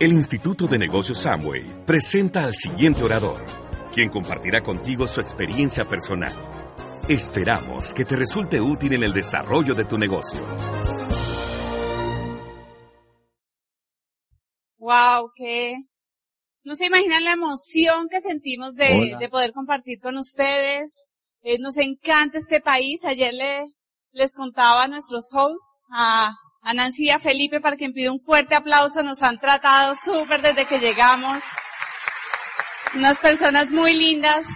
El Instituto de Negocios Samway presenta al siguiente orador, quien compartirá contigo su experiencia personal. Esperamos que te resulte útil en el desarrollo de tu negocio. Wow, que no se imaginan la emoción que sentimos de, de poder compartir con ustedes. Eh, nos encanta este país. Ayer le, les contaba a nuestros hosts, a, a Nancy y a Felipe, para que pida un fuerte aplauso. Nos han tratado súper desde que llegamos. Unas personas muy lindas.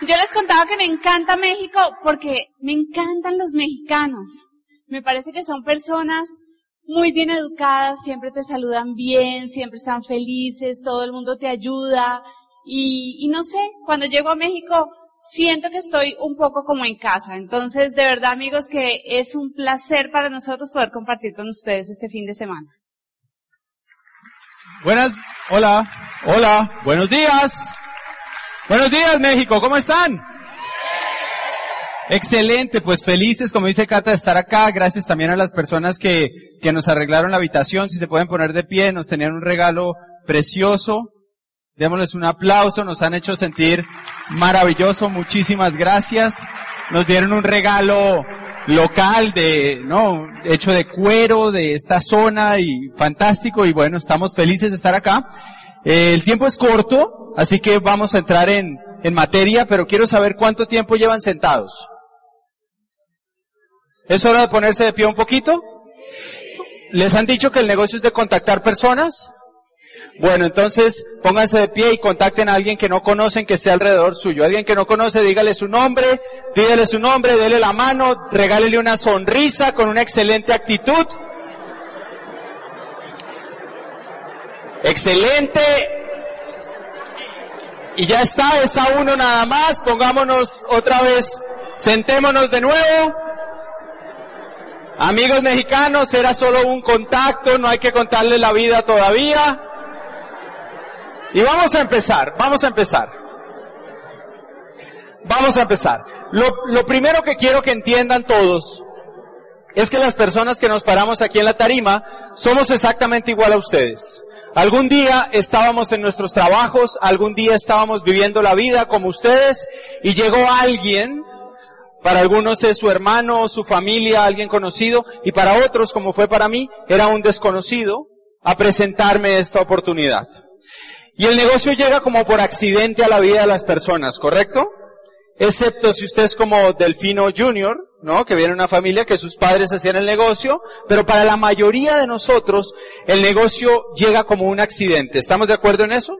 Yo les contaba que me encanta México porque me encantan los mexicanos. Me parece que son personas muy bien educadas, siempre te saludan bien, siempre están felices, todo el mundo te ayuda. Y, y no sé, cuando llego a México siento que estoy un poco como en casa. Entonces, de verdad amigos, que es un placer para nosotros poder compartir con ustedes este fin de semana. Buenas, hola, hola, buenos días. Buenos días México, ¿cómo están? Excelente, pues felices, como dice Cata, de estar acá. Gracias también a las personas que, que nos arreglaron la habitación. Si se pueden poner de pie, nos tenían un regalo precioso. Démosles un aplauso, nos han hecho sentir maravilloso. Muchísimas gracias. Nos dieron un regalo local de, no, hecho de cuero de esta zona y fantástico. Y bueno, estamos felices de estar acá. Eh, el tiempo es corto, así que vamos a entrar en, en materia, pero quiero saber cuánto tiempo llevan sentados. ¿Es hora de ponerse de pie un poquito? ¿Les han dicho que el negocio es de contactar personas? Bueno, entonces pónganse de pie y contacten a alguien que no conocen que esté alrededor suyo. Alguien que no conoce, dígale su nombre, pídele su nombre, dele la mano, regálele una sonrisa con una excelente actitud. Excelente. Y ya está, es a uno nada más. Pongámonos otra vez, sentémonos de nuevo. Amigos mexicanos, era solo un contacto, no hay que contarle la vida todavía. Y vamos a empezar, vamos a empezar. Vamos a empezar. Lo, primero que quiero que entiendan todos es que las personas que nos paramos aquí en la tarima somos exactamente igual a ustedes. Algún día estábamos en nuestros trabajos, algún día estábamos viviendo la vida como ustedes y llegó alguien para algunos es su hermano, su familia, alguien conocido, y para otros, como fue para mí, era un desconocido a presentarme esta oportunidad. Y el negocio llega como por accidente a la vida de las personas, ¿correcto? Excepto si usted es como Delfino Junior, ¿no? Que viene de una familia que sus padres hacían el negocio, pero para la mayoría de nosotros, el negocio llega como un accidente. ¿Estamos de acuerdo en eso?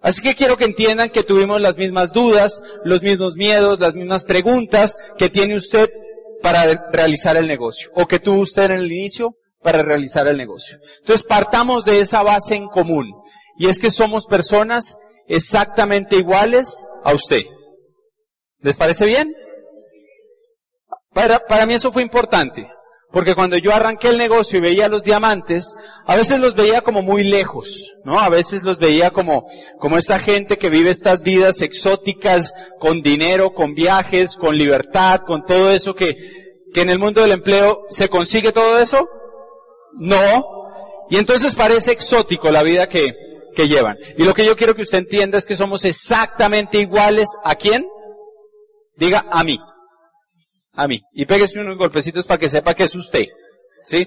Así que quiero que entiendan que tuvimos las mismas dudas, los mismos miedos, las mismas preguntas que tiene usted para realizar el negocio, o que tuvo usted en el inicio para realizar el negocio. Entonces partamos de esa base en común, y es que somos personas exactamente iguales a usted. ¿Les parece bien? Para, para mí eso fue importante. Porque cuando yo arranqué el negocio y veía los diamantes, a veces los veía como muy lejos, ¿no? A veces los veía como, como esta gente que vive estas vidas exóticas, con dinero, con viajes, con libertad, con todo eso que, que en el mundo del empleo se consigue todo eso. No. Y entonces parece exótico la vida que, que llevan. Y lo que yo quiero que usted entienda es que somos exactamente iguales a quién? Diga a mí a mí. Y pégese unos golpecitos para que sepa que es usted. ¿Sí?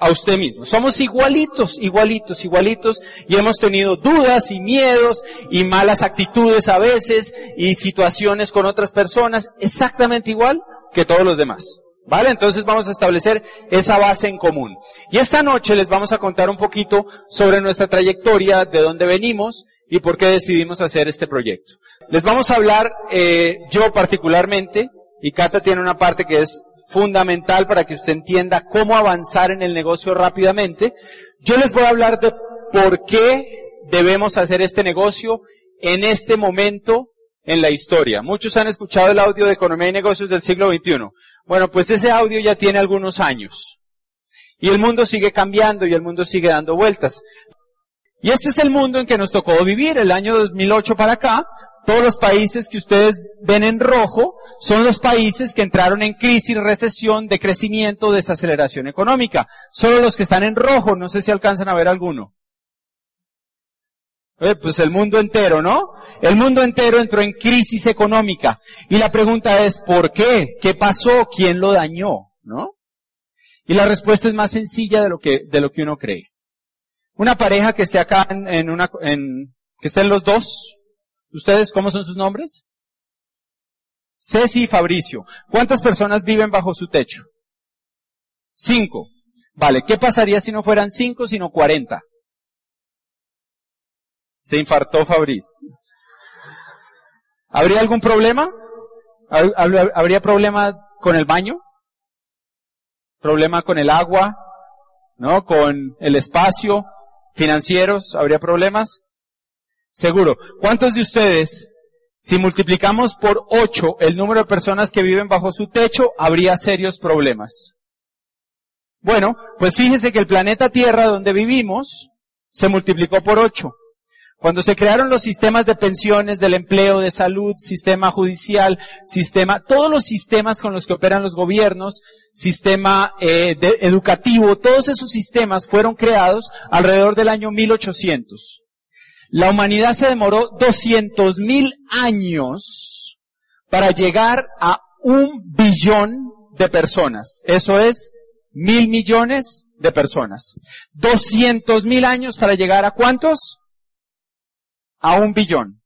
A usted mismo. Somos igualitos, igualitos, igualitos. Y hemos tenido dudas y miedos y malas actitudes a veces y situaciones con otras personas exactamente igual que todos los demás. ¿Vale? Entonces vamos a establecer esa base en común. Y esta noche les vamos a contar un poquito sobre nuestra trayectoria, de dónde venimos y por qué decidimos hacer este proyecto. Les vamos a hablar, eh, yo particularmente, y Cata tiene una parte que es fundamental para que usted entienda cómo avanzar en el negocio rápidamente. Yo les voy a hablar de por qué debemos hacer este negocio en este momento en la historia. Muchos han escuchado el audio de Economía y Negocios del siglo XXI. Bueno, pues ese audio ya tiene algunos años. Y el mundo sigue cambiando y el mundo sigue dando vueltas. Y este es el mundo en que nos tocó vivir el año 2008 para acá. Todos los países que ustedes ven en rojo son los países que entraron en crisis, recesión, decrecimiento, desaceleración económica. Solo los que están en rojo, no sé si alcanzan a ver alguno. Eh, pues el mundo entero, ¿no? El mundo entero entró en crisis económica. Y la pregunta es, ¿por qué? ¿Qué pasó? ¿Quién lo dañó? ¿No? Y la respuesta es más sencilla de lo que, de lo que uno cree. Una pareja que esté acá en, una, en, que estén los dos. ¿Ustedes cómo son sus nombres? Ceci y Fabricio. ¿Cuántas personas viven bajo su techo? Cinco. Vale, ¿qué pasaría si no fueran cinco, sino cuarenta? Se infartó Fabricio. ¿Habría algún problema? ¿Habría problema con el baño? ¿Problema con el agua? ¿No? ¿Con el espacio? financieros, ¿habría problemas? Seguro. ¿Cuántos de ustedes, si multiplicamos por ocho el número de personas que viven bajo su techo, habría serios problemas? Bueno, pues fíjense que el planeta Tierra donde vivimos se multiplicó por ocho. Cuando se crearon los sistemas de pensiones, del empleo, de salud, sistema judicial, sistema, todos los sistemas con los que operan los gobiernos, sistema eh, educativo, todos esos sistemas fueron creados alrededor del año 1800. La humanidad se demoró 200 mil años para llegar a un billón de personas. Eso es mil millones de personas. 200 mil años para llegar a cuántos? A un billón.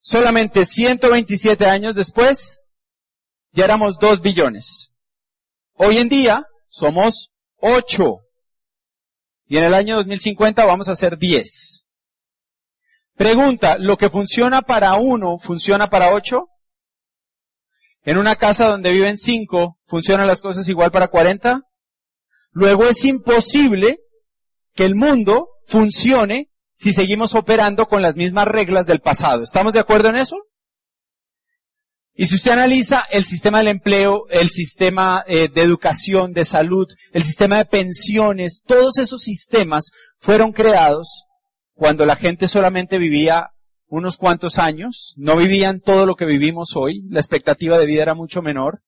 Solamente 127 años después, ya éramos 2 billones. Hoy en día somos 8. Y en el año 2050 vamos a ser 10. Pregunta, ¿lo que funciona para uno funciona para 8? En una casa donde viven 5, ¿funcionan las cosas igual para 40? Luego es imposible que el mundo funcione si seguimos operando con las mismas reglas del pasado. ¿Estamos de acuerdo en eso? Y si usted analiza el sistema del empleo, el sistema eh, de educación, de salud, el sistema de pensiones, todos esos sistemas fueron creados cuando la gente solamente vivía unos cuantos años, no vivían todo lo que vivimos hoy, la expectativa de vida era mucho menor,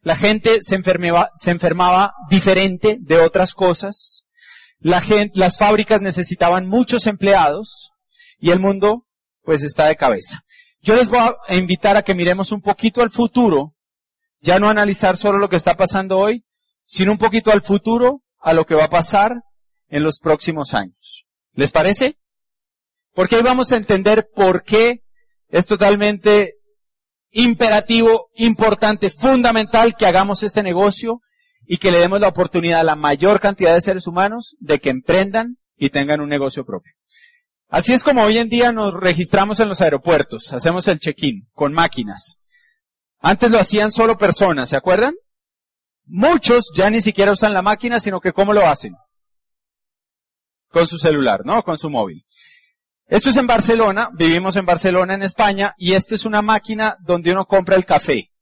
la gente se enfermaba, se enfermaba diferente de otras cosas, la gente, las fábricas necesitaban muchos empleados y el mundo pues está de cabeza. Yo les voy a invitar a que miremos un poquito al futuro, ya no analizar solo lo que está pasando hoy, sino un poquito al futuro, a lo que va a pasar en los próximos años. ¿Les parece? Porque ahí vamos a entender por qué es totalmente imperativo, importante, fundamental que hagamos este negocio y que le demos la oportunidad a la mayor cantidad de seres humanos de que emprendan y tengan un negocio propio. Así es como hoy en día nos registramos en los aeropuertos, hacemos el check-in con máquinas. Antes lo hacían solo personas, ¿se acuerdan? Muchos ya ni siquiera usan la máquina, sino que ¿cómo lo hacen? Con su celular, ¿no? Con su móvil. Esto es en Barcelona, vivimos en Barcelona, en España, y esta es una máquina donde uno compra el café.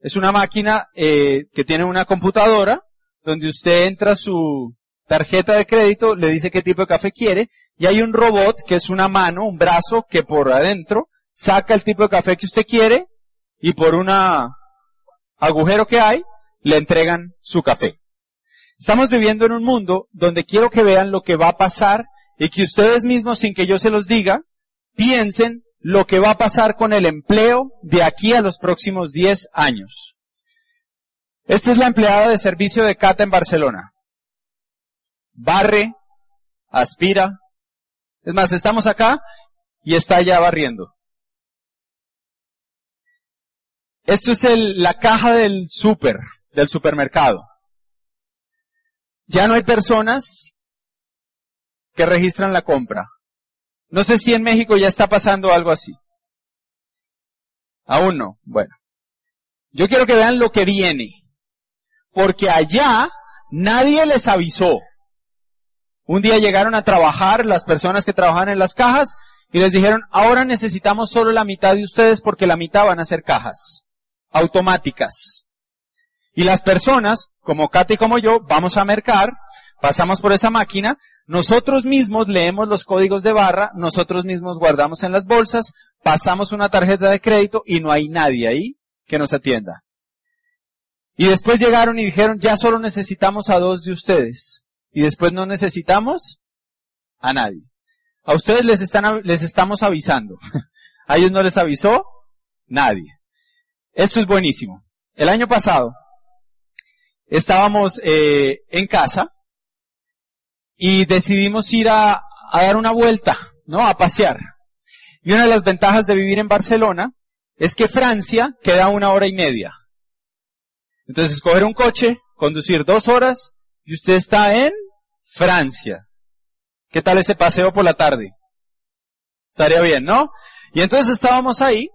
Es una máquina eh, que tiene una computadora donde usted entra su tarjeta de crédito, le dice qué tipo de café quiere y hay un robot que es una mano, un brazo que por adentro saca el tipo de café que usted quiere y por un agujero que hay le entregan su café. Estamos viviendo en un mundo donde quiero que vean lo que va a pasar y que ustedes mismos, sin que yo se los diga, piensen lo que va a pasar con el empleo de aquí a los próximos 10 años. Esta es la empleada de servicio de Cata en Barcelona. Barre, aspira. Es más, estamos acá y está ya barriendo. Esto es la caja del súper, del supermercado. Ya no hay personas que registran la compra. No sé si en México ya está pasando algo así. Aún no. Bueno. Yo quiero que vean lo que viene. Porque allá nadie les avisó. Un día llegaron a trabajar las personas que trabajan en las cajas y les dijeron, ahora necesitamos solo la mitad de ustedes porque la mitad van a ser cajas automáticas. Y las personas, como Katy y como yo, vamos a mercar, pasamos por esa máquina, nosotros mismos leemos los códigos de barra, nosotros mismos guardamos en las bolsas, pasamos una tarjeta de crédito y no hay nadie ahí que nos atienda. Y después llegaron y dijeron, ya solo necesitamos a dos de ustedes. Y después no necesitamos a nadie. A ustedes les, están, les estamos avisando. a ellos no les avisó nadie. Esto es buenísimo. El año pasado estábamos eh, en casa y decidimos ir a, a dar una vuelta, ¿no? A pasear. Y una de las ventajas de vivir en Barcelona es que Francia queda una hora y media. Entonces, escoger un coche, conducir dos horas y usted está en Francia. ¿Qué tal ese paseo por la tarde? Estaría bien, ¿no? Y entonces estábamos ahí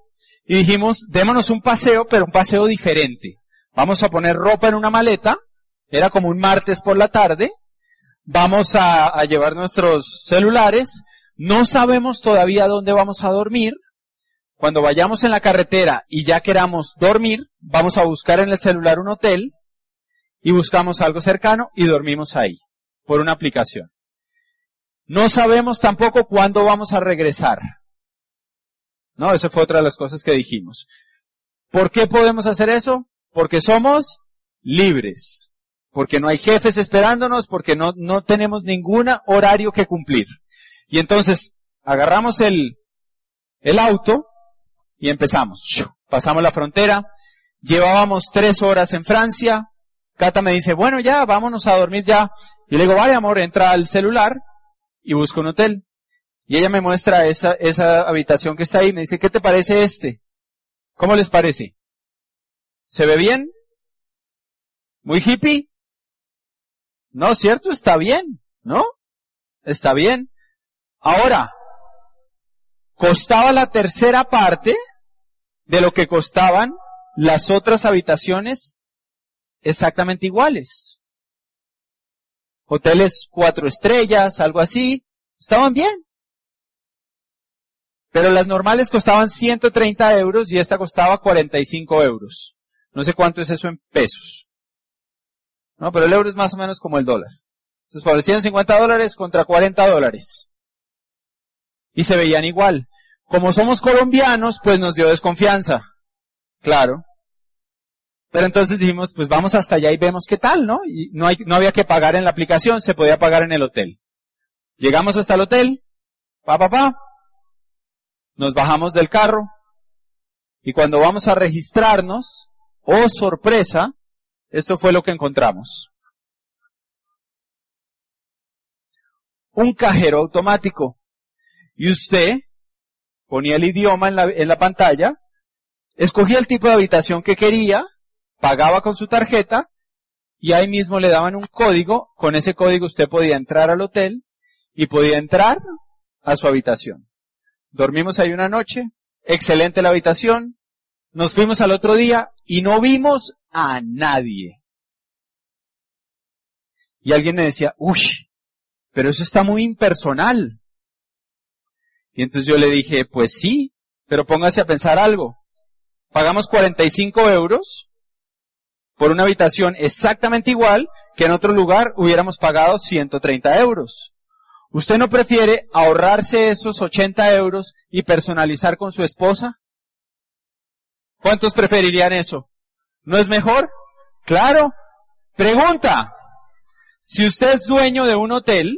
y dijimos, démonos un paseo, pero un paseo diferente. Vamos a poner ropa en una maleta, era como un martes por la tarde, vamos a, llevar nuestros celulares, no sabemos todavía dónde vamos a dormir, cuando vayamos en la carretera y ya queramos dormir, vamos a buscar en el celular un hotel y buscamos algo cercano y dormimos ahí, por una aplicación. No sabemos tampoco cuándo vamos a regresar. No, esa fue otra de las cosas que dijimos. ¿Por qué podemos hacer eso? Porque somos libres. Porque no hay jefes esperándonos, porque no, no tenemos ningún horario que cumplir. Y entonces, agarramos el, el auto y empezamos. Pasamos la frontera, llevábamos tres horas en Francia, Cata me dice, bueno ya, vámonos a dormir ya. Y le digo, vale amor, entra al celular, y busco un hotel. Y ella me muestra esa, esa habitación que está ahí. Me dice, ¿qué te parece este? ¿Cómo les parece? ¿Se ve bien? ¿Muy hippie? No, cierto, está bien, ¿no? Está bien. Ahora, costaba la tercera parte de lo que costaban las otras habitaciones exactamente iguales hoteles cuatro estrellas, algo así, estaban bien. Pero las normales costaban 130 euros y esta costaba 45 euros. No sé cuánto es eso en pesos. Pero el euro es más o menos como el dólar. Entonces, por 150 dólares contra 40 dólares. Y se veían igual. Como somos colombianos, pues nos dio desconfianza. Claro. Pero entonces dijimos, pues vamos hasta allá y vemos qué tal, ¿no? Y no, no había que pagar en la aplicación, se podía pagar en el hotel. Llegamos hasta el hotel, pa, pa, pa, nos bajamos del carro, y cuando vamos a registrarnos, oh sorpresa, esto fue lo que encontramos. Un cajero automático. Y usted ponía el idioma en la, pantalla, escogía el tipo de habitación que quería, pagaba con su tarjeta y ahí mismo le daban un código. Con ese código usted podía entrar al hotel y podía entrar a su habitación. Dormimos ahí una noche, excelente la habitación, nos fuimos al otro día y no vimos a nadie. Y alguien me decía, uy, pero eso está muy impersonal. Y entonces yo le dije, pues sí, pero póngase a pensar algo. Pagamos 45 euros por una habitación exactamente igual que en otro lugar hubiéramos pagado 130 euros. ¿Usted no prefiere ahorrarse esos 80 euros y personalizar con su esposa? ¿Cuántos preferirían eso? ¿No es mejor? Claro. Pregunta. Si usted es dueño de un hotel,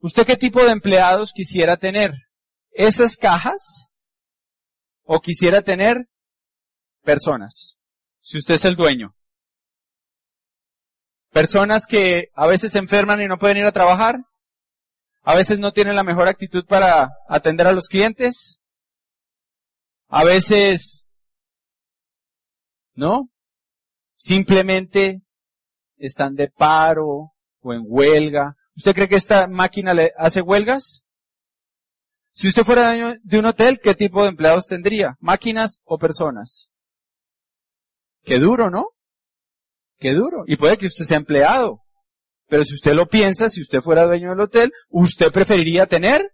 ¿usted qué tipo de empleados quisiera tener? ¿Esas cajas? ¿O quisiera tener personas? si usted es el dueño. Personas que a veces se enferman y no pueden ir a trabajar. A veces no tienen la mejor actitud para atender a los clientes. A veces, ¿no? Simplemente están de paro o en huelga. ¿Usted cree que esta máquina le hace huelgas? Si usted fuera dueño de un hotel, ¿qué tipo de empleados tendría? ¿Máquinas o personas? Qué duro, ¿no? Qué duro. Y puede que usted sea empleado. Pero si usted lo piensa, si usted fuera dueño del hotel, usted preferiría tener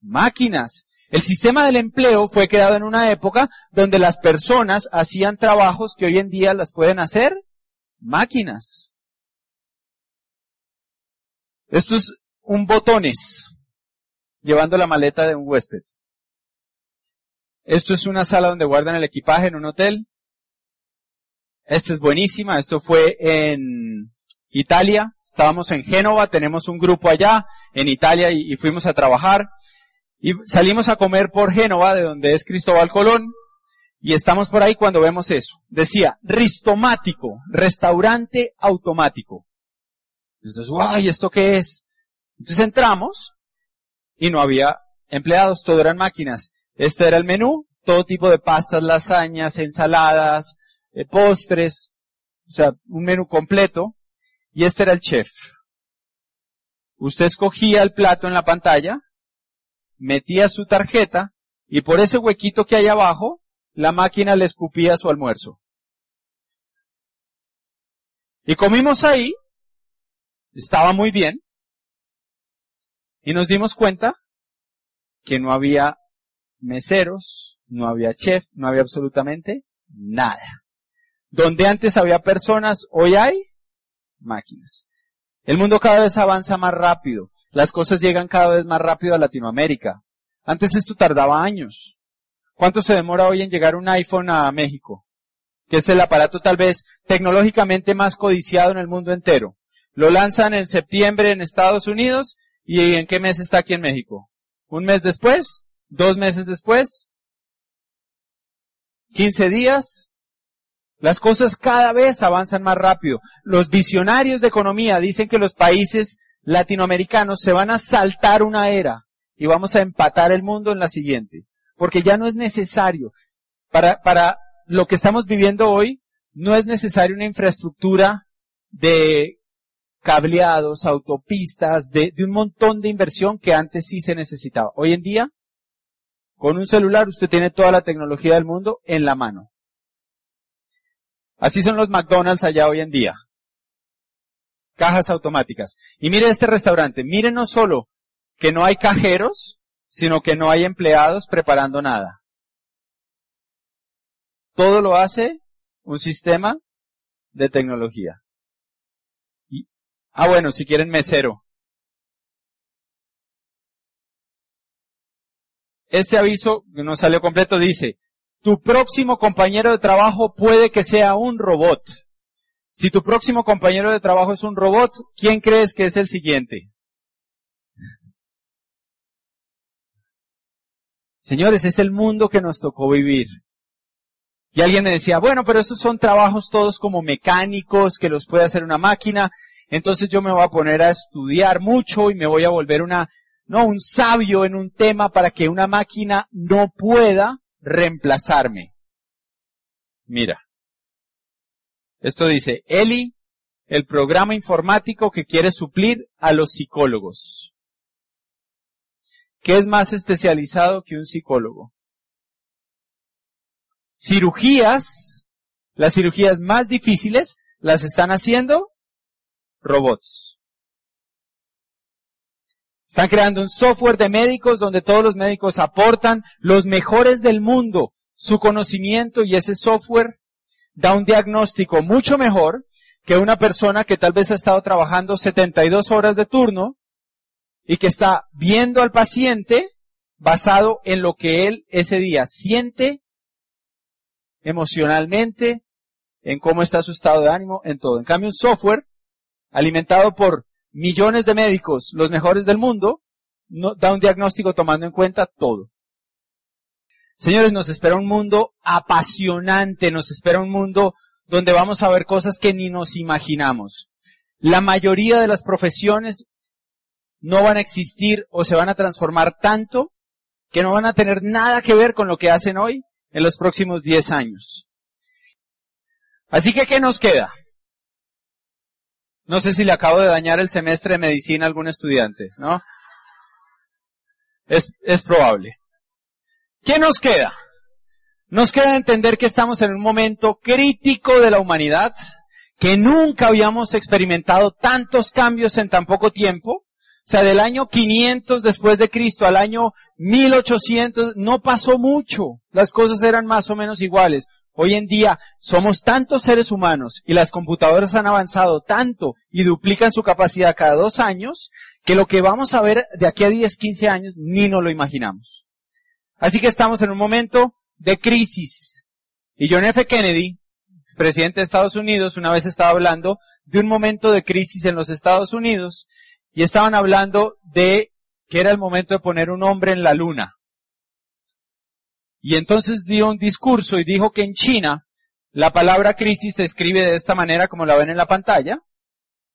máquinas. El sistema del empleo fue creado en una época donde las personas hacían trabajos que hoy en día las pueden hacer máquinas. Esto es un botones llevando la maleta de un huésped. Esto es una sala donde guardan el equipaje en un hotel. Esta es buenísima. Esto fue en Italia. Estábamos en Génova. Tenemos un grupo allá en Italia y, y fuimos a trabajar. Y salimos a comer por Génova, de donde es Cristóbal Colón. Y estamos por ahí cuando vemos eso. Decía, ristomático, restaurante automático. Entonces, guay, ¿esto qué es? Entonces entramos y no había empleados, todo eran máquinas. Este era el menú, todo tipo de pastas, lasañas, ensaladas, eh, postres, o sea, un menú completo. Y este era el chef. Usted escogía el plato en la pantalla, metía su tarjeta y por ese huequito que hay abajo, la máquina le escupía su almuerzo. Y comimos ahí, estaba muy bien, y nos dimos cuenta que no había meseros, no había chef, no había absolutamente nada. Donde antes había personas, hoy hay máquinas. El mundo cada vez avanza más rápido. Las cosas llegan cada vez más rápido a Latinoamérica. Antes esto tardaba años. ¿Cuánto se demora hoy en llegar un iPhone a México? Que es el aparato tal vez tecnológicamente más codiciado en el mundo entero. Lo lanzan en septiembre en Estados Unidos y ¿en qué mes está aquí en México? ¿Un mes después? ¿Dos meses después? ¿15 días? Las cosas cada vez avanzan más rápido. Los visionarios de economía dicen que los países latinoamericanos se van a saltar una era y vamos a empatar el mundo en la siguiente. Porque ya no es necesario. Para, para lo que estamos viviendo hoy, no es necesaria una infraestructura de cableados, autopistas, de, de un montón de inversión que antes sí se necesitaba. Hoy en día, con un celular usted tiene toda la tecnología del mundo en la mano. Así son los McDonald's allá hoy en día. Cajas automáticas. Y mire este restaurante. Mire no solo que no hay cajeros, sino que no hay empleados preparando nada. Todo lo hace un sistema de tecnología. Ah, bueno, si quieren mesero. Este aviso, que no salió completo, dice, tu próximo compañero de trabajo puede que sea un robot. Si tu próximo compañero de trabajo es un robot, ¿quién crees que es el siguiente? Señores, es el mundo que nos tocó vivir. Y alguien me decía, bueno, pero estos son trabajos todos como mecánicos que los puede hacer una máquina. Entonces yo me voy a poner a estudiar mucho y me voy a volver una, no, un sabio en un tema para que una máquina no pueda reemplazarme. Mira. Esto dice, Eli, el programa informático que quiere suplir a los psicólogos. ¿Qué es más especializado que un psicólogo? Cirugías, las cirugías más difíciles, las están haciendo robots. Están creando un software de médicos donde todos los médicos aportan los mejores del mundo, su conocimiento y ese software da un diagnóstico mucho mejor que una persona que tal vez ha estado trabajando 72 horas de turno y que está viendo al paciente basado en lo que él ese día siente emocionalmente, en cómo está su estado de ánimo, en todo. En cambio, un software alimentado por millones de médicos, los mejores del mundo, no, da un diagnóstico tomando en cuenta todo. Señores, nos espera un mundo apasionante, nos espera un mundo donde vamos a ver cosas que ni nos imaginamos. La mayoría de las profesiones no van a existir o se van a transformar tanto que no van a tener nada que ver con lo que hacen hoy en los próximos 10 años. Así que, ¿qué nos queda? No sé si le acabo de dañar el semestre de medicina a algún estudiante, ¿no? Es, es probable. ¿Qué nos queda? Nos queda entender que estamos en un momento crítico de la humanidad, que nunca habíamos experimentado tantos cambios en tan poco tiempo. O sea, del año 500 después de Cristo al año 1800 no pasó mucho. Las cosas eran más o menos iguales. Hoy en día somos tantos seres humanos y las computadoras han avanzado tanto y duplican su capacidad cada dos años que lo que vamos a ver de aquí a 10, 15 años ni nos lo imaginamos. Así que estamos en un momento de crisis. Y John F. Kennedy, expresidente de Estados Unidos, una vez estaba hablando de un momento de crisis en los Estados Unidos y estaban hablando de que era el momento de poner un hombre en la luna. Y entonces dio un discurso y dijo que en China la palabra crisis se escribe de esta manera como la ven en la pantalla.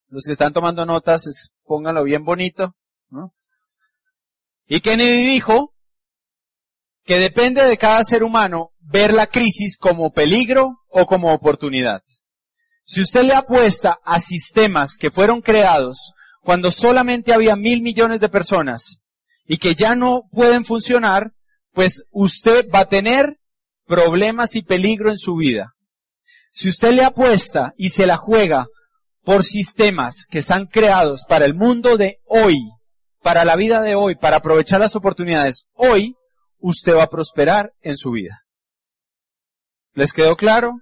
Los que están tomando notas, pónganlo bien bonito. Y Kennedy dijo que depende de cada ser humano ver la crisis como peligro o como oportunidad. Si usted le apuesta a sistemas que fueron creados cuando solamente había mil millones de personas y que ya no pueden funcionar, pues usted va a tener problemas y peligro en su vida. Si usted le apuesta y se la juega por sistemas que están creados para el mundo de hoy, para la vida de hoy, para aprovechar las oportunidades hoy, usted va a prosperar en su vida. ¿Les quedó claro?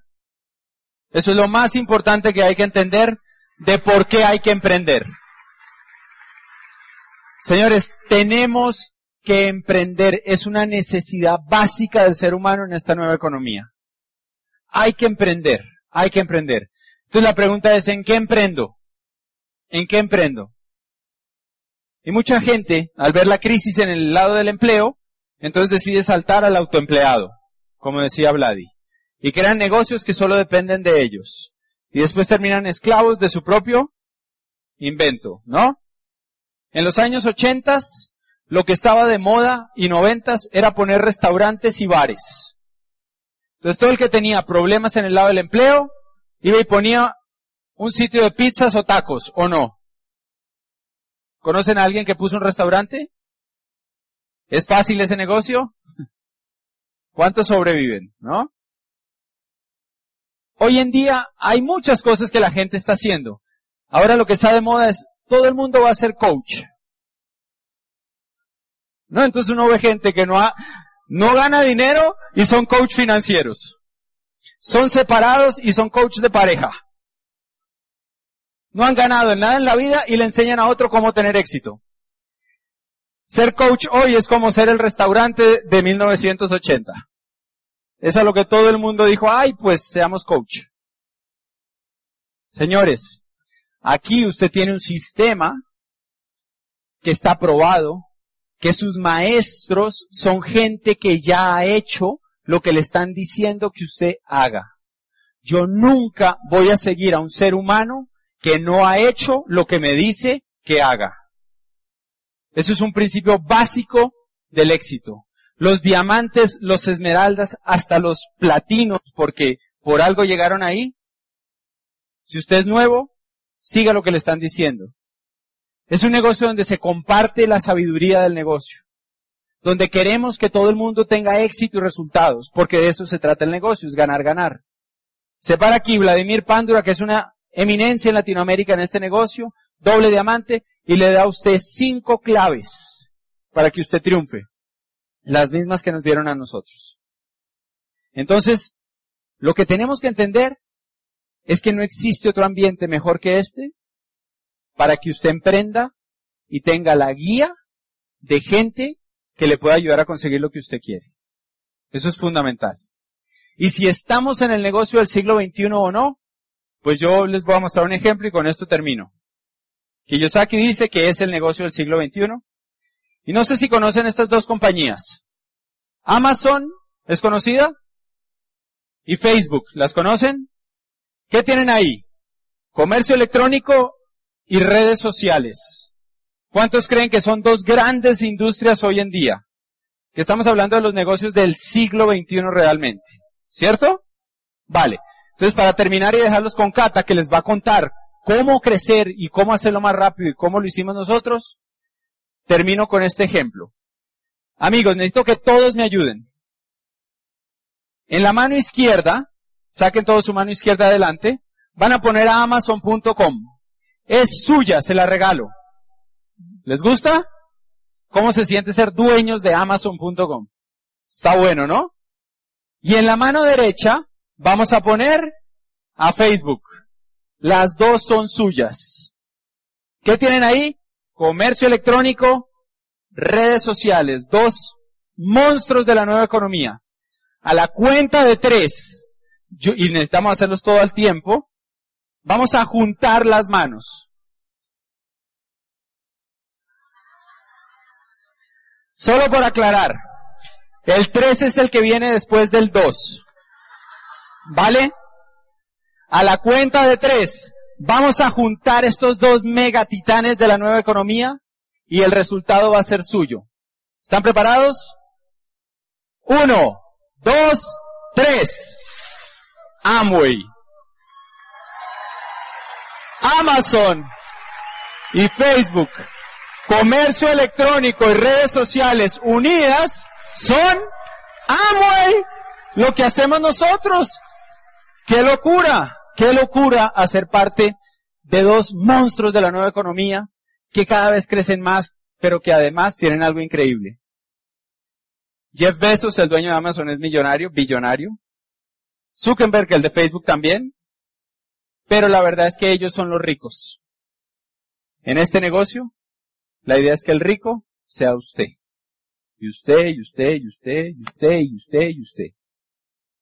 Eso es lo más importante que hay que entender de por qué hay que emprender. Señores, tenemos que emprender. Es una necesidad básica del ser humano en esta nueva economía. Hay que emprender, hay que emprender. Entonces la pregunta es, ¿en qué emprendo? ¿En qué emprendo? Y mucha gente, al ver la crisis en el lado del empleo, entonces decide saltar al autoempleado, como decía Vladi, y crean negocios que solo dependen de ellos. Y después terminan esclavos de su propio invento, ¿no? En los años ochentas, lo que estaba de moda y noventas era poner restaurantes y bares. Entonces todo el que tenía problemas en el lado del empleo, iba y ponía un sitio de pizzas o tacos, ¿o no? ¿Conocen a alguien que puso un restaurante? ¿Es fácil ese negocio? ¿Cuántos sobreviven? ¿No? Hoy en día hay muchas cosas que la gente está haciendo. Ahora lo que está de moda es todo el mundo va a ser coach. ¿No? Entonces uno ve gente que no ha, no gana dinero y son coach financieros. Son separados y son coach de pareja. No han ganado en nada en la vida y le enseñan a otro cómo tener éxito. Ser coach hoy es como ser el restaurante de 1980. Es a lo que todo el mundo dijo, ay, pues seamos coach. Señores, aquí usted tiene un sistema que está aprobado, que sus maestros son gente que ya ha hecho lo que le están diciendo que usted haga. Yo nunca voy a seguir a un ser humano que no ha hecho lo que me dice que haga. Eso es un principio básico del éxito. Los diamantes, los esmeraldas, hasta los platinos, porque por algo llegaron ahí. Si usted es nuevo, siga lo que le están diciendo. Es un negocio donde se comparte la sabiduría del negocio. Donde queremos que todo el mundo tenga éxito y resultados, porque de eso se trata el negocio, es ganar, ganar. Se para aquí Vladimir Pándura, que es una eminencia en Latinoamérica en este negocio, doble diamante, y le da a usted cinco claves para que usted triunfe. Las mismas que nos dieron a nosotros. Entonces, lo que tenemos que entender es que no existe otro ambiente mejor que este para que usted emprenda y tenga la guía de gente que le pueda ayudar a conseguir lo que usted quiere. Eso es fundamental. Y si estamos en el negocio del siglo XXI o no, pues yo les voy a mostrar un ejemplo y con esto termino. Kiyosaki dice que es el negocio del siglo XXI. Y no sé si conocen estas dos compañías. Amazon es conocida y Facebook, ¿las conocen? ¿Qué tienen ahí? Comercio electrónico y redes sociales. ¿Cuántos creen que son dos grandes industrias hoy en día? Que estamos hablando de los negocios del siglo XXI realmente. ¿Cierto? Vale. Entonces, para terminar y dejarlos con Cata, que les va a contar cómo crecer y cómo hacerlo más rápido y cómo lo hicimos nosotros, termino con este ejemplo. Amigos, necesito que todos me ayuden. En la mano izquierda, saquen todo su mano izquierda adelante, van a poner a amazon.com. Es suya, se la regalo. ¿Les gusta? ¿Cómo se siente ser dueños de amazon.com? Está bueno, ¿no? Y en la mano derecha vamos a poner a Facebook. Las dos son suyas. ¿Qué tienen ahí? Comercio electrónico, redes sociales, dos monstruos de la nueva economía. A la cuenta de tres, y necesitamos hacerlos todo al tiempo, vamos a juntar las manos. Solo por aclarar, el 3 es el que viene después del 2. ¿Vale? A la cuenta de 3, vamos a juntar estos dos megatitanes de la nueva economía y el resultado va a ser suyo. ¿Están preparados? Uno, dos, tres. Amway. Amazon y Facebook, comercio electrónico y redes sociales unidas son Amway, lo que hacemos nosotros. ¡Qué locura! ¡Qué locura hacer parte de dos monstruos de la nueva economía que cada vez crecen más, pero que además tienen algo increíble. Jeff Bezos, el dueño de Amazon, es millonario, billonario. Zuckerberg, el de Facebook también. Pero la verdad es que ellos son los ricos. En este negocio, la idea es que el rico sea usted. Y usted, y usted, y usted, y usted, y usted, y usted.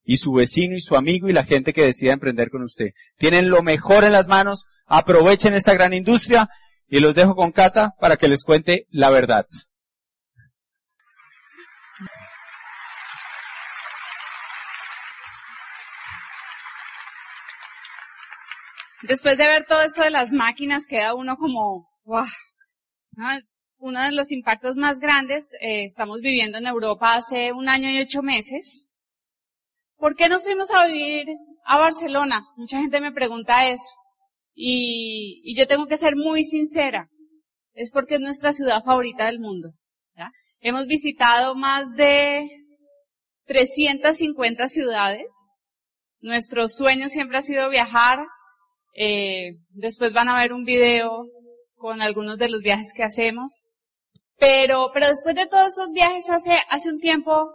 Y su vecino y su amigo y la gente que decida emprender con usted. Tienen lo mejor en las manos, aprovechen esta gran industria y los dejo con Cata para que les cuente la verdad. Después de ver todo esto de las máquinas, queda uno como, wow. Uno de los impactos más grandes, eh, estamos viviendo en Europa hace un año y ocho meses. ¿Por qué nos fuimos a vivir a Barcelona? Mucha gente me pregunta eso. Y, yo tengo que ser muy sincera. Es porque es nuestra ciudad favorita del mundo. Hemos visitado más de 350 ciudades. Nuestro sueño siempre ha sido viajar. Eh, después van a ver un video con algunos de los viajes que hacemos. Pero, pero después de todos esos viajes hace, hace un tiempo,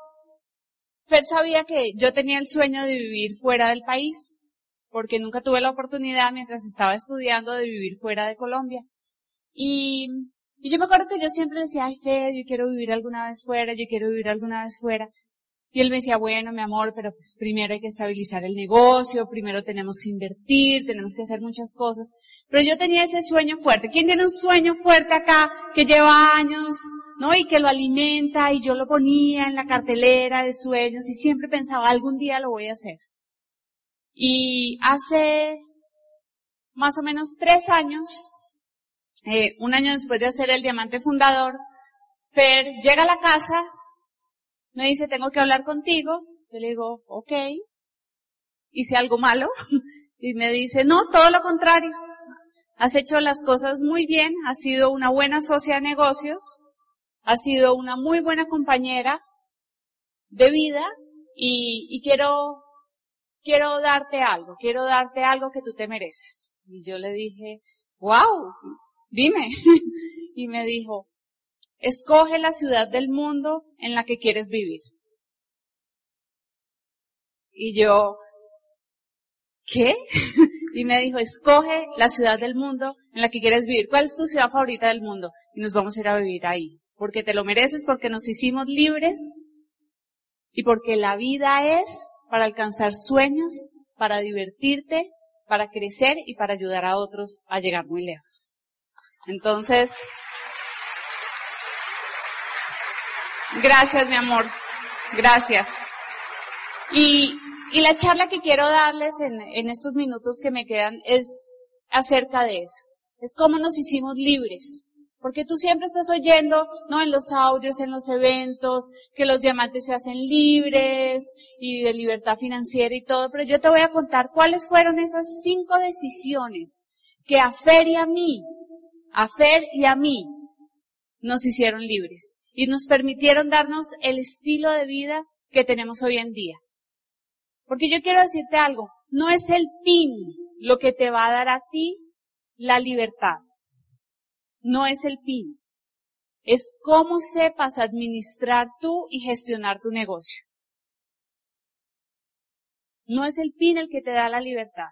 Fer sabía que yo tenía el sueño de vivir fuera del país porque nunca tuve la oportunidad mientras estaba estudiando de vivir fuera de Colombia. Y, y yo me acuerdo que yo siempre decía, ay Fed, yo quiero vivir alguna vez fuera, yo quiero vivir alguna vez fuera. Y él me decía, bueno, mi amor, pero pues primero hay que estabilizar el negocio, primero tenemos que invertir, tenemos que hacer muchas cosas. Pero yo tenía ese sueño fuerte. ¿Quién tiene un sueño fuerte acá que lleva años, no? Y que lo alimenta y yo lo ponía en la cartelera de sueños y siempre pensaba, algún día lo voy a hacer. Y hace más o menos tres años, eh, un año después de hacer el diamante fundador, Fer llega a la casa, me dice, tengo que hablar contigo. Yo le digo, ok. Hice algo malo. Y me dice, no, todo lo contrario. Has hecho las cosas muy bien, has sido una buena socia de negocios, has sido una muy buena compañera de vida y, y quiero quiero darte algo, quiero darte algo que tú te mereces. Y yo le dije, wow, dime. y me dijo, escoge la ciudad del mundo en la que quieres vivir. Y yo, ¿qué? y me dijo, escoge la ciudad del mundo en la que quieres vivir. ¿Cuál es tu ciudad favorita del mundo? Y nos vamos a ir a vivir ahí. Porque te lo mereces, porque nos hicimos libres y porque la vida es para alcanzar sueños, para divertirte, para crecer y para ayudar a otros a llegar muy lejos. Entonces, gracias mi amor, gracias. Y, y la charla que quiero darles en, en estos minutos que me quedan es acerca de eso. Es cómo nos hicimos libres. Porque tú siempre estás oyendo, ¿no? En los audios, en los eventos, que los diamantes se hacen libres y de libertad financiera y todo, pero yo te voy a contar cuáles fueron esas cinco decisiones que a Fer y a mí, a Fer y a mí, nos hicieron libres y nos permitieron darnos el estilo de vida que tenemos hoy en día. Porque yo quiero decirte algo, no es el PIN lo que te va a dar a ti la libertad. No es el PIN. Es cómo sepas administrar tú y gestionar tu negocio. No es el PIN el que te da la libertad.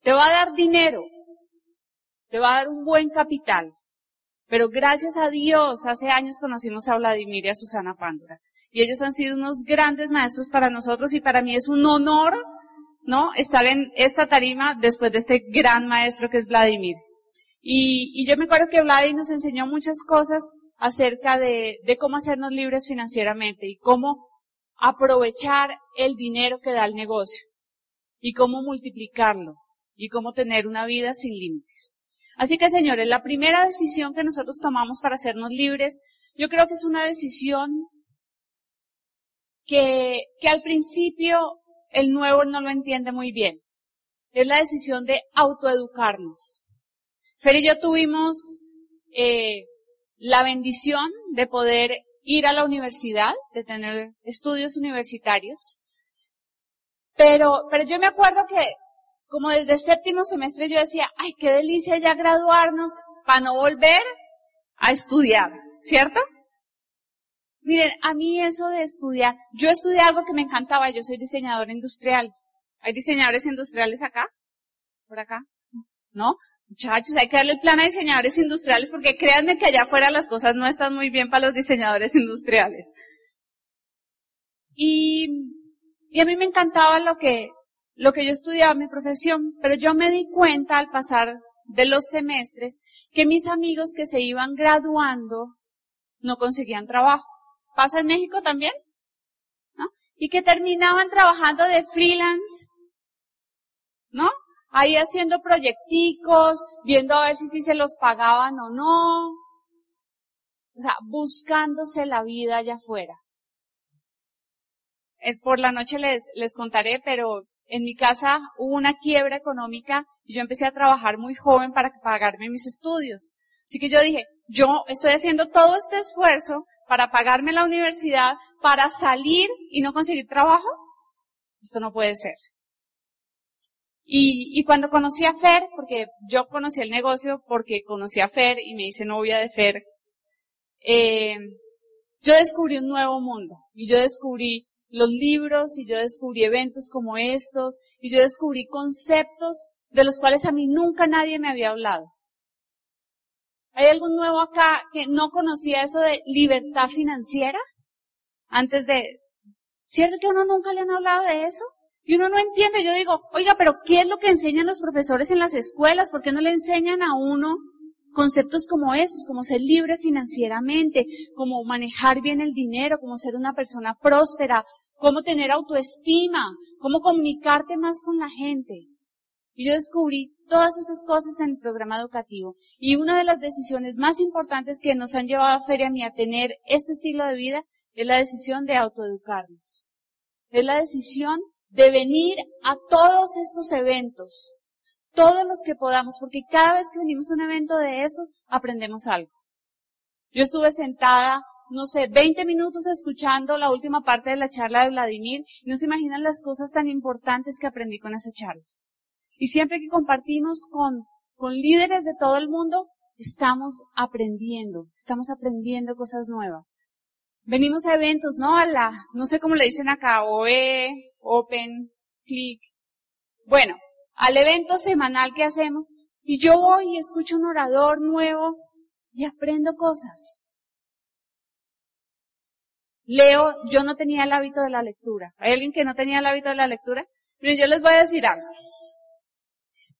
Te va a dar dinero. Te va a dar un buen capital. Pero gracias a Dios, hace años conocimos a Vladimir y a Susana Pándora. Y ellos han sido unos grandes maestros para nosotros y para mí es un honor, ¿no? Estar en esta tarima después de este gran maestro que es Vladimir. Y, yo me acuerdo que Vladimir nos enseñó muchas cosas acerca de cómo hacernos libres financieramente y cómo aprovechar el dinero que da el negocio y cómo multiplicarlo y cómo tener una vida sin límites. Así que señores, la primera decisión que nosotros tomamos para hacernos libres, yo creo que es una decisión que, que al principio el nuevo no lo entiende muy bien. Es la decisión de autoeducarnos. Fer y yo tuvimos eh, la bendición de poder ir a la universidad, de tener estudios universitarios. Pero, pero yo me acuerdo que como desde séptimo semestre yo decía, ay, qué delicia ya graduarnos para no volver a estudiar, ¿cierto? Miren, a mí eso de estudiar, yo estudié algo que me encantaba, yo soy diseñador industrial. ¿Hay diseñadores industriales acá? ¿Por acá? ¿No? Muchachos, hay que darle el plan a diseñadores industriales porque créanme que allá afuera las cosas no están muy bien para los diseñadores industriales. Y, y a mí me encantaba lo que, lo que yo estudiaba, mi profesión, pero yo me di cuenta al pasar de los semestres que mis amigos que se iban graduando no conseguían trabajo. ¿Pasa en México también? ¿No? Y que terminaban trabajando de freelance, ¿no? Ahí haciendo proyecticos, viendo a ver si, se los pagaban o no. O sea, buscándose la vida allá afuera. Eh, por la noche les, les contaré, pero en mi casa hubo una quiebra económica y yo empecé a trabajar muy joven para pagarme mis estudios. Así que yo dije, yo estoy haciendo todo este esfuerzo para pagarme la universidad, para salir y no conseguir trabajo. Esto no puede ser. Y, cuando conocí a Fer, porque yo conocí el negocio porque conocí a Fer y me hice novia de Fer, eh, yo descubrí un nuevo mundo y yo descubrí los libros y yo descubrí eventos como estos y yo descubrí conceptos de los cuales a mí nunca nadie me había hablado. ¿Hay algún nuevo acá que no conocía eso de libertad financiera? Antes de, ¿cierto que a uno nunca le han hablado de eso? Y uno no entiende, yo digo, oiga, pero ¿qué es lo que enseñan los profesores en las escuelas? ¿Por qué no le enseñan a uno conceptos como estos, como ser libre financieramente, como manejar bien el dinero, como ser una persona próspera, cómo tener autoestima, cómo comunicarte más con la gente. Y yo descubrí todas esas cosas en el programa educativo. Y una de las decisiones más importantes que nos han llevado a Feria a tener este estilo de vida es la decisión de autoeducarnos. Es la decisión de venir a todos estos eventos, todos los que podamos, porque cada vez que venimos a un evento de esto, aprendemos algo. Yo estuve sentada no sé, 20 minutos escuchando la última parte de la charla de Vladimir no se imaginan las cosas tan importantes que aprendí con esa charla. Y siempre que compartimos con, con líderes de todo el mundo, estamos aprendiendo, estamos aprendiendo cosas nuevas. Venimos a eventos, ¿no? A la, no sé cómo le dicen acá, OE, Open, Click. Bueno, al evento semanal que hacemos y yo voy y escucho un orador nuevo y aprendo cosas. Leo, yo no tenía el hábito de la lectura. ¿Hay alguien que no tenía el hábito de la lectura? Pero yo les voy a decir algo.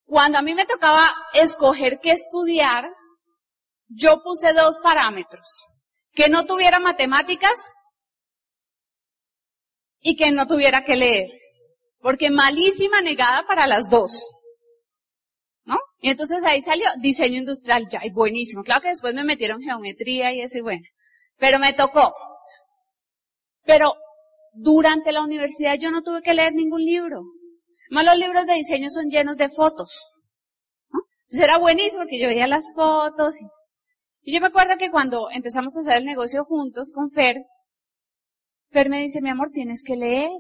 Cuando a mí me tocaba escoger qué estudiar, yo puse dos parámetros. Que no tuviera matemáticas y que no tuviera que leer. Porque malísima negada para las dos. ¿No? Y entonces ahí salió diseño industrial. Ya, buenísimo. Claro que después me metieron geometría y eso y bueno. Pero me tocó. Pero durante la universidad yo no tuve que leer ningún libro. Más los libros de diseño son llenos de fotos. Entonces era buenísimo porque yo veía las fotos. Y, y yo me acuerdo que cuando empezamos a hacer el negocio juntos con Fer, Fer me dice, mi amor, tienes que leer.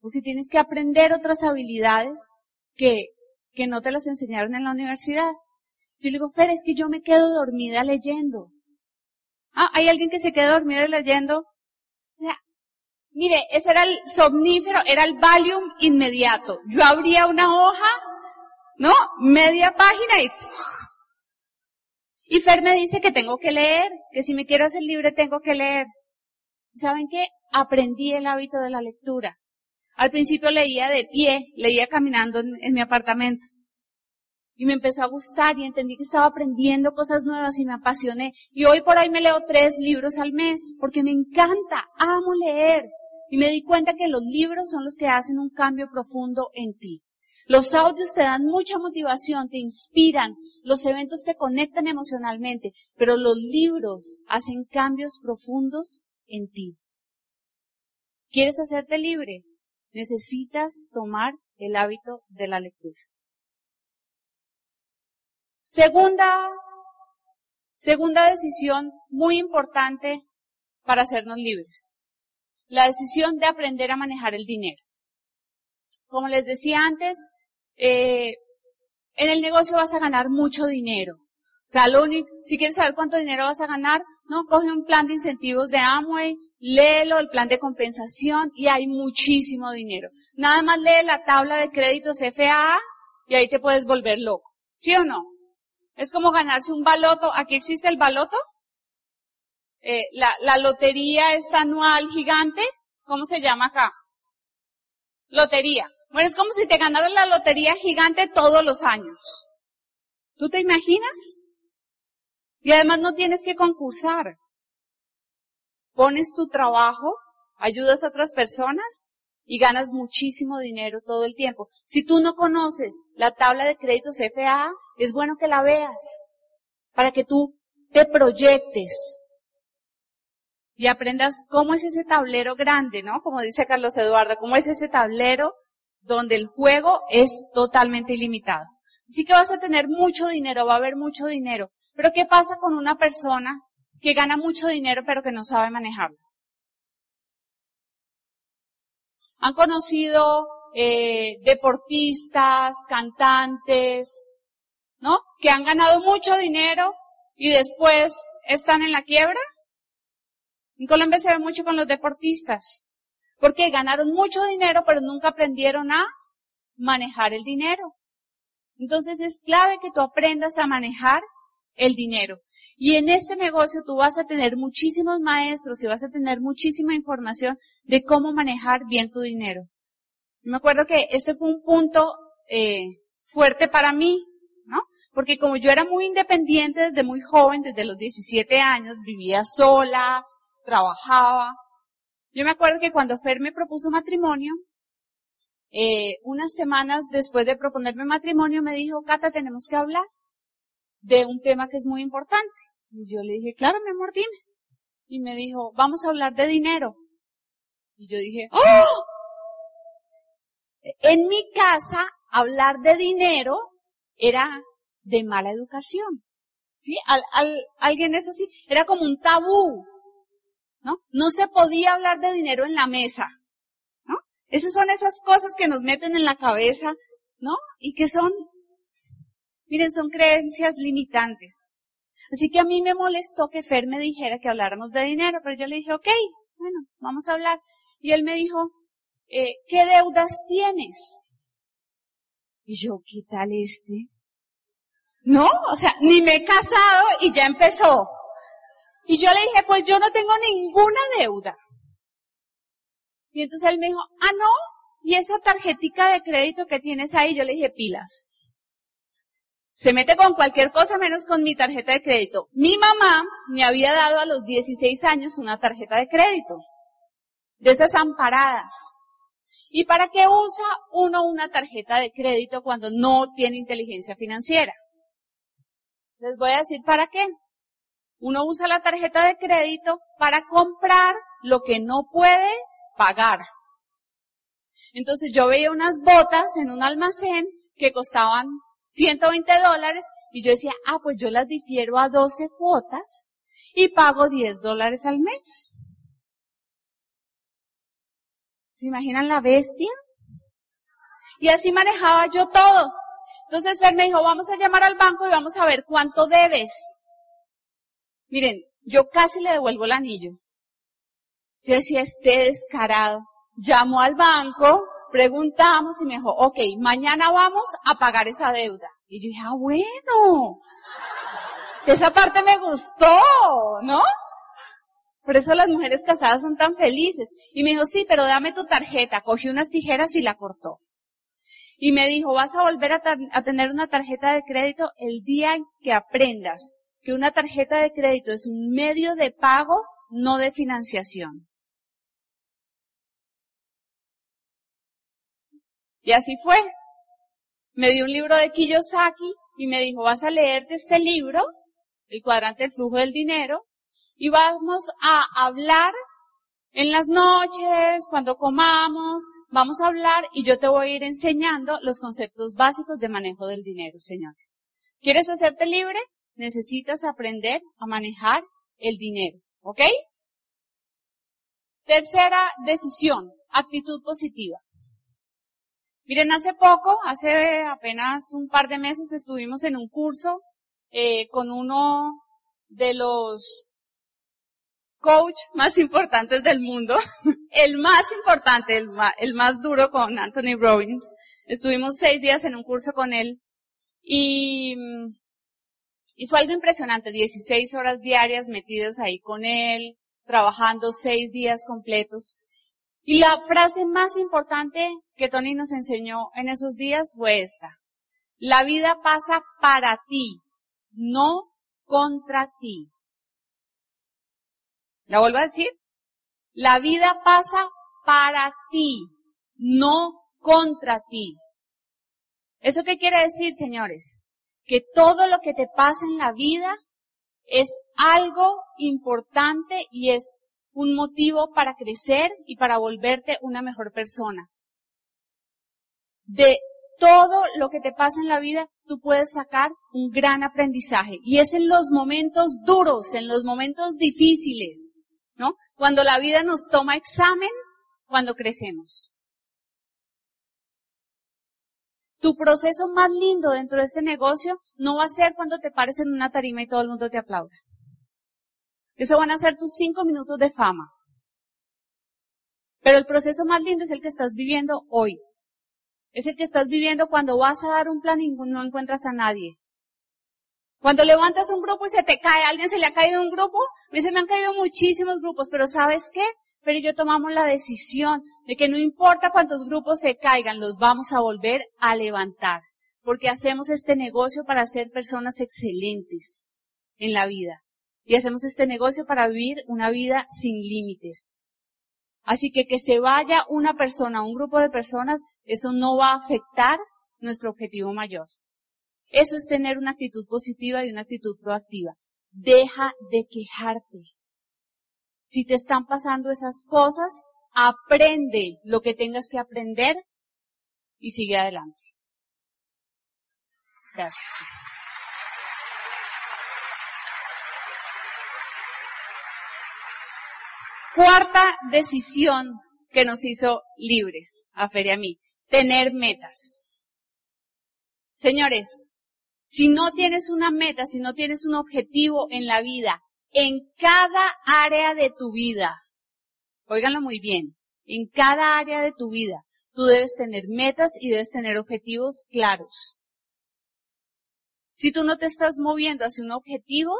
porque tienes que aprender otras habilidades que, que no te las enseñaron en la universidad. Yo le digo, Fer, es que yo me quedo dormida leyendo. Ah, ¿hay alguien que se queda dormido leyendo? Mire, ese era el somnífero, era el Valium inmediato. Yo abría una hoja, ¿no? Media página y... Y Fer me dice que tengo que leer, que si me quiero hacer libre tengo que leer. ¿Saben qué? Aprendí el hábito de la lectura. Al principio leía de pie, leía caminando en, en mi apartamento. Y me empezó a gustar y entendí que estaba aprendiendo cosas nuevas y me apasioné. Y hoy por hoy me leo tres libros al mes porque me encanta, amo leer. Y me di cuenta que los libros son los que hacen un cambio profundo en ti. Los audios te dan mucha motivación, te inspiran, los eventos te conectan emocionalmente, pero los libros hacen cambios profundos en ti. ¿Quieres hacerte libre? Necesitas tomar el hábito de la lectura. Segunda, segunda decisión muy importante para hacernos libres. La decisión de aprender a manejar el dinero. Como les decía antes, eh, en el negocio vas a ganar mucho dinero. O sea, lo único, si quieres saber cuánto dinero vas a ganar, no, coge un plan de incentivos de Amway, léelo, el plan de compensación y hay muchísimo dinero. Nada más lee la tabla de créditos FAA y ahí te puedes volver loco. ¿Sí o no? Es como ganarse un baloto. ¿Aquí existe el baloto? Eh, la, la lotería esta anual gigante. ¿Cómo se llama acá? Lotería. Bueno, es como si te ganaras la lotería gigante todos los años. ¿Tú te imaginas? Y además no tienes que concursar. Pones tu trabajo, ayudas a otras personas y ganas muchísimo dinero todo el tiempo. Si tú no conoces la tabla de créditos FAA, es bueno que la veas para que tú te proyectes y aprendas cómo es ese tablero grande, ¿no? Como dice Carlos Eduardo, cómo es ese tablero donde el juego es totalmente ilimitado. Así que vas a tener mucho dinero, va a haber mucho dinero. Pero ¿qué pasa con una persona que gana mucho dinero pero que no sabe manejarlo? Han conocido eh, deportistas, cantantes, ¿no? Que han ganado mucho dinero y después están en la quiebra. En Colombia se ve mucho con los deportistas, porque ganaron mucho dinero pero nunca aprendieron a manejar el dinero. Entonces es clave que tú aprendas a manejar el dinero. Y en este negocio tú vas a tener muchísimos maestros y vas a tener muchísima información de cómo manejar bien tu dinero. me acuerdo que este fue un punto eh, fuerte para mí, ¿no? Porque como yo era muy independiente desde muy joven, desde los 17 años, vivía sola, trabajaba. Yo me acuerdo que cuando Fer me propuso matrimonio, eh, unas semanas después de proponerme matrimonio me dijo, Cata, tenemos que hablar de un tema que es muy importante. Y yo le dije, claro, mi amor, dime. Y me dijo, vamos a hablar de dinero. Y yo dije, ¡oh! En mi casa, hablar de dinero era de mala educación. ¿Sí? Al, al, alguien es así. Era como un tabú. ¿No? No se podía hablar de dinero en la mesa. ¿No? Esas son esas cosas que nos meten en la cabeza, ¿no? Y que son Miren, son creencias limitantes. Así que a mí me molestó que Fer me dijera que habláramos de dinero, pero yo le dije, ok, bueno, vamos a hablar. Y él me dijo, eh, ¿qué deudas tienes? Y yo, ¿qué tal este? No, o sea, ni me he casado y ya empezó. Y yo le dije, pues yo no tengo ninguna deuda. Y entonces él me dijo, ah, no, y esa tarjetica de crédito que tienes ahí, yo le dije, pilas. Se mete con cualquier cosa menos con mi tarjeta de crédito. Mi mamá me había dado a los 16 años una tarjeta de crédito. De esas amparadas. ¿Y para qué usa uno una tarjeta de crédito cuando no tiene inteligencia financiera? Les voy a decir para qué. Uno usa la tarjeta de crédito para comprar lo que no puede pagar. Entonces yo veía unas botas en un almacén que costaban 120 dólares y yo decía, ah, pues yo las difiero a 12 cuotas y pago 10 dólares al mes. ¿Se imaginan la bestia? Y así manejaba yo todo. Entonces Fer me dijo, vamos a llamar al banco y vamos a ver cuánto debes. Miren, yo casi le devuelvo el anillo. Yo decía, esté descarado. Llamo al banco, preguntamos y me dijo, ok, mañana vamos a pagar esa deuda. Y yo dije, ah, bueno. Esa parte me gustó, ¿no? Por eso las mujeres casadas son tan felices. Y me dijo, sí, pero dame tu tarjeta. Cogió unas tijeras y la cortó. Y me dijo, vas a volver a, a, tener una tarjeta de crédito el día en que aprendas que una tarjeta de crédito es un medio de pago, no de financiación. Y así fue. Me dio un libro de Kiyosaki y me dijo, vas a leerte este libro, El cuadrante del flujo del dinero, y vamos a hablar en las noches, cuando comamos, vamos a hablar y yo te voy a ir enseñando los conceptos básicos de manejo del dinero, señores. ¿Quieres hacerte libre? Necesitas aprender a manejar el dinero, ¿ok? Tercera decisión, actitud positiva. Miren, hace poco, hace apenas un par de meses estuvimos en un curso eh, con uno de los coach más importantes del mundo, el más importante, el más, el más duro con Anthony Robbins. Estuvimos seis días en un curso con él y, y fue algo impresionante, 16 horas diarias metidos ahí con él, trabajando seis días completos. Y la frase más importante que Tony nos enseñó en esos días fue esta. La vida pasa para ti, no contra ti. La vuelvo a decir. La vida pasa para ti, no contra ti. ¿Eso qué quiere decir, señores? Que todo lo que te pasa en la vida es algo importante y es un motivo para crecer y para volverte una mejor persona. De todo lo que te pasa en la vida, tú puedes sacar un gran aprendizaje. Y es en los momentos duros, en los momentos difíciles, ¿no? Cuando la vida nos toma examen, cuando crecemos. Tu proceso más lindo dentro de este negocio no va a ser cuando te pares en una tarima y todo el mundo te aplauda. Eso van a ser tus cinco minutos de fama. Pero el proceso más lindo es el que estás viviendo hoy. Es el que estás viviendo cuando vas a dar un plan y no encuentras a nadie. Cuando levantas un grupo y se te cae, alguien se le ha caído un grupo, me dice, me han caído muchísimos grupos, pero ¿sabes qué? Pero yo tomamos la decisión de que no importa cuántos grupos se caigan, los vamos a volver a levantar. Porque hacemos este negocio para ser personas excelentes en la vida. Y hacemos este negocio para vivir una vida sin límites. Así que que se vaya una persona, un grupo de personas, eso no va a afectar nuestro objetivo mayor. Eso es tener una actitud positiva y una actitud proactiva. Deja de quejarte. Si te están pasando esas cosas, aprende lo que tengas que aprender y sigue adelante. Gracias. Cuarta decisión que nos hizo libres, a Feria mí, tener metas. Señores, si no tienes una meta, si no tienes un objetivo en la vida, en cada área de tu vida, óiganlo muy bien, en cada área de tu vida, tú debes tener metas y debes tener objetivos claros. Si tú no te estás moviendo hacia un objetivo,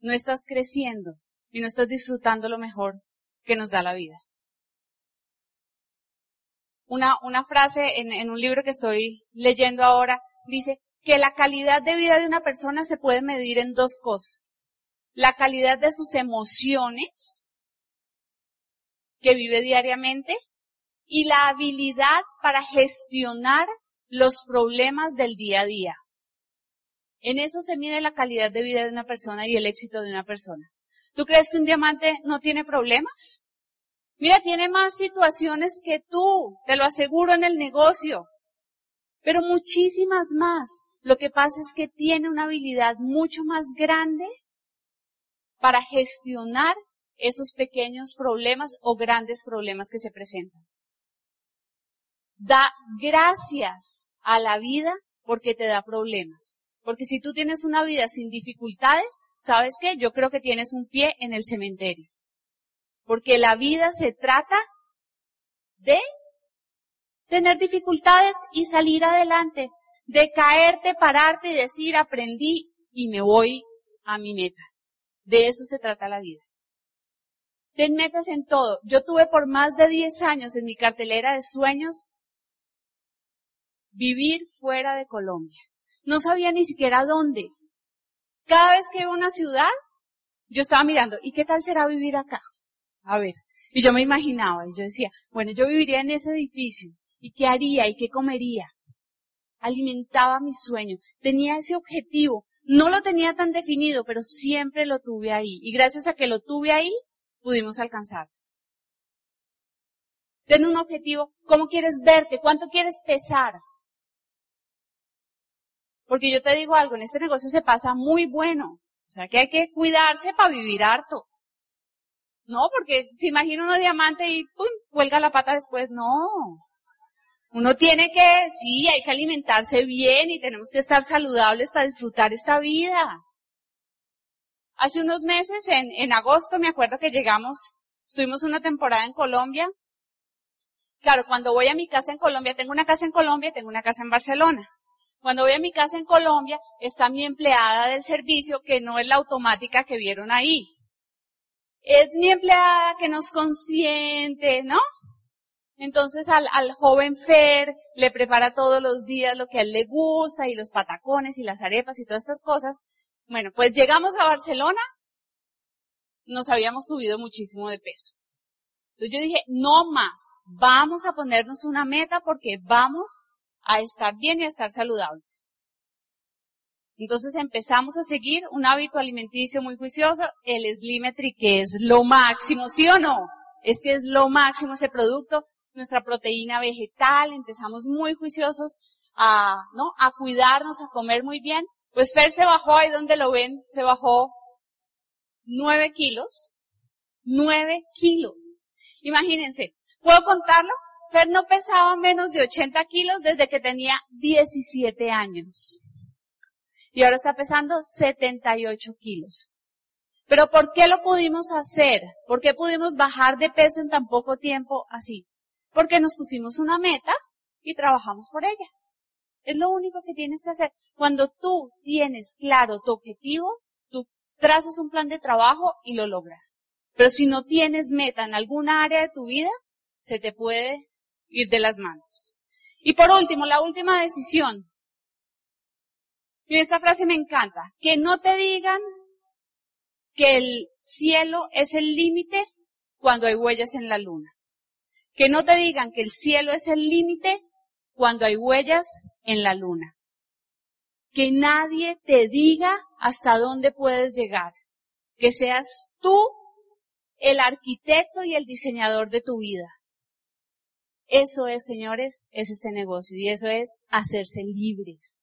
no estás creciendo y no estás disfrutando lo mejor que nos da la vida. Una, una frase en, en un libro que estoy leyendo ahora dice que la calidad de vida de una persona se puede medir en dos cosas. La calidad de sus emociones que vive diariamente y la habilidad para gestionar los problemas del día a día. En eso se mide la calidad de vida de una persona y el éxito de una persona. ¿Tú crees que un diamante no tiene problemas? Mira, tiene más situaciones que tú, te lo aseguro en el negocio pero muchísimas más. Lo que pasa es que tiene una habilidad mucho más grande para gestionar esos pequeños problemas o grandes problemas que se presentan. Da gracias a la vida porque te da problemas. Porque si tú tienes una vida sin dificultades, ¿sabes qué? Yo creo que tienes un pie en el cementerio. Porque la vida se trata de tener dificultades y salir adelante, de caerte, pararte y decir aprendí y me voy a mi meta. De eso se trata la vida. Ten metas en todo. Yo tuve por más de 10 años en mi cartelera de sueños vivir fuera de Colombia. No sabía ni siquiera dónde. Cada vez que iba a una ciudad, yo estaba mirando, ¿y qué tal será vivir acá? A ver. Y yo me imaginaba, y yo decía, bueno, yo viviría en ese edificio, ¿y qué haría? ¿Y qué comería? Alimentaba mi sueño, tenía ese objetivo, no lo tenía tan definido, pero siempre lo tuve ahí. Y gracias a que lo tuve ahí, pudimos alcanzarlo. Ten un objetivo, ¿cómo quieres verte? ¿Cuánto quieres pesar? Porque yo te digo algo, en este negocio se pasa muy bueno. O sea que hay que cuidarse para vivir harto. No, porque se imagina uno diamante y ¡pum! cuelga la pata después. No. Uno tiene que, sí, hay que alimentarse bien y tenemos que estar saludables para disfrutar esta vida. Hace unos meses, en, agosto, me acuerdo que llegamos, estuvimos una temporada en Colombia. Claro, cuando voy a mi casa en Colombia, tengo una casa en Colombia y tengo una casa en Barcelona. Cuando voy a mi casa en Colombia, está mi empleada del servicio, que no es la automática que vieron ahí. Es mi empleada que nos consiente, ¿no? Entonces al, joven Fer le prepara todos los días lo que a él le gusta y los patacones y las arepas y todas estas cosas. Bueno, pues llegamos a Barcelona, nos habíamos subido muchísimo de peso. Entonces yo dije, no más, vamos a ponernos una meta porque vamos a estar bien y a estar saludables. Entonces empezamos a seguir un hábito alimenticio muy juicioso, el Slimetry, que es lo máximo, ¿sí o no? Es que es lo máximo ese producto, nuestra proteína vegetal, empezamos muy juiciosos a, ¿no? A cuidarnos, a comer muy bien. Pues Fer se bajó, ahí donde lo ven, se bajó nueve kilos. Nueve kilos. Imagínense, ¿puedo contarlo? Fer no pesaba menos de 80 kilos desde que tenía 17 años. Y ahora está pesando 78 kilos. Pero ¿por qué lo pudimos hacer? ¿Por qué pudimos bajar de peso en tan poco tiempo así? Porque nos pusimos una meta y trabajamos por ella. Es lo único que tienes que hacer. Cuando tú tienes claro tu objetivo, tú trazas un plan de trabajo y lo logras. Pero si no tienes meta en alguna área de tu vida, se te puede ir de las manos. Y por último, la última decisión. Y esta frase me encanta. Que no te digan que el cielo es el límite cuando hay huellas en la luna. Que no te digan que el cielo es el límite cuando hay huellas en la luna. Que nadie te diga hasta dónde puedes llegar. Que seas tú el arquitecto y el diseñador de tu vida. Eso es, señores, es este negocio y eso es hacerse libres.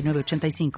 85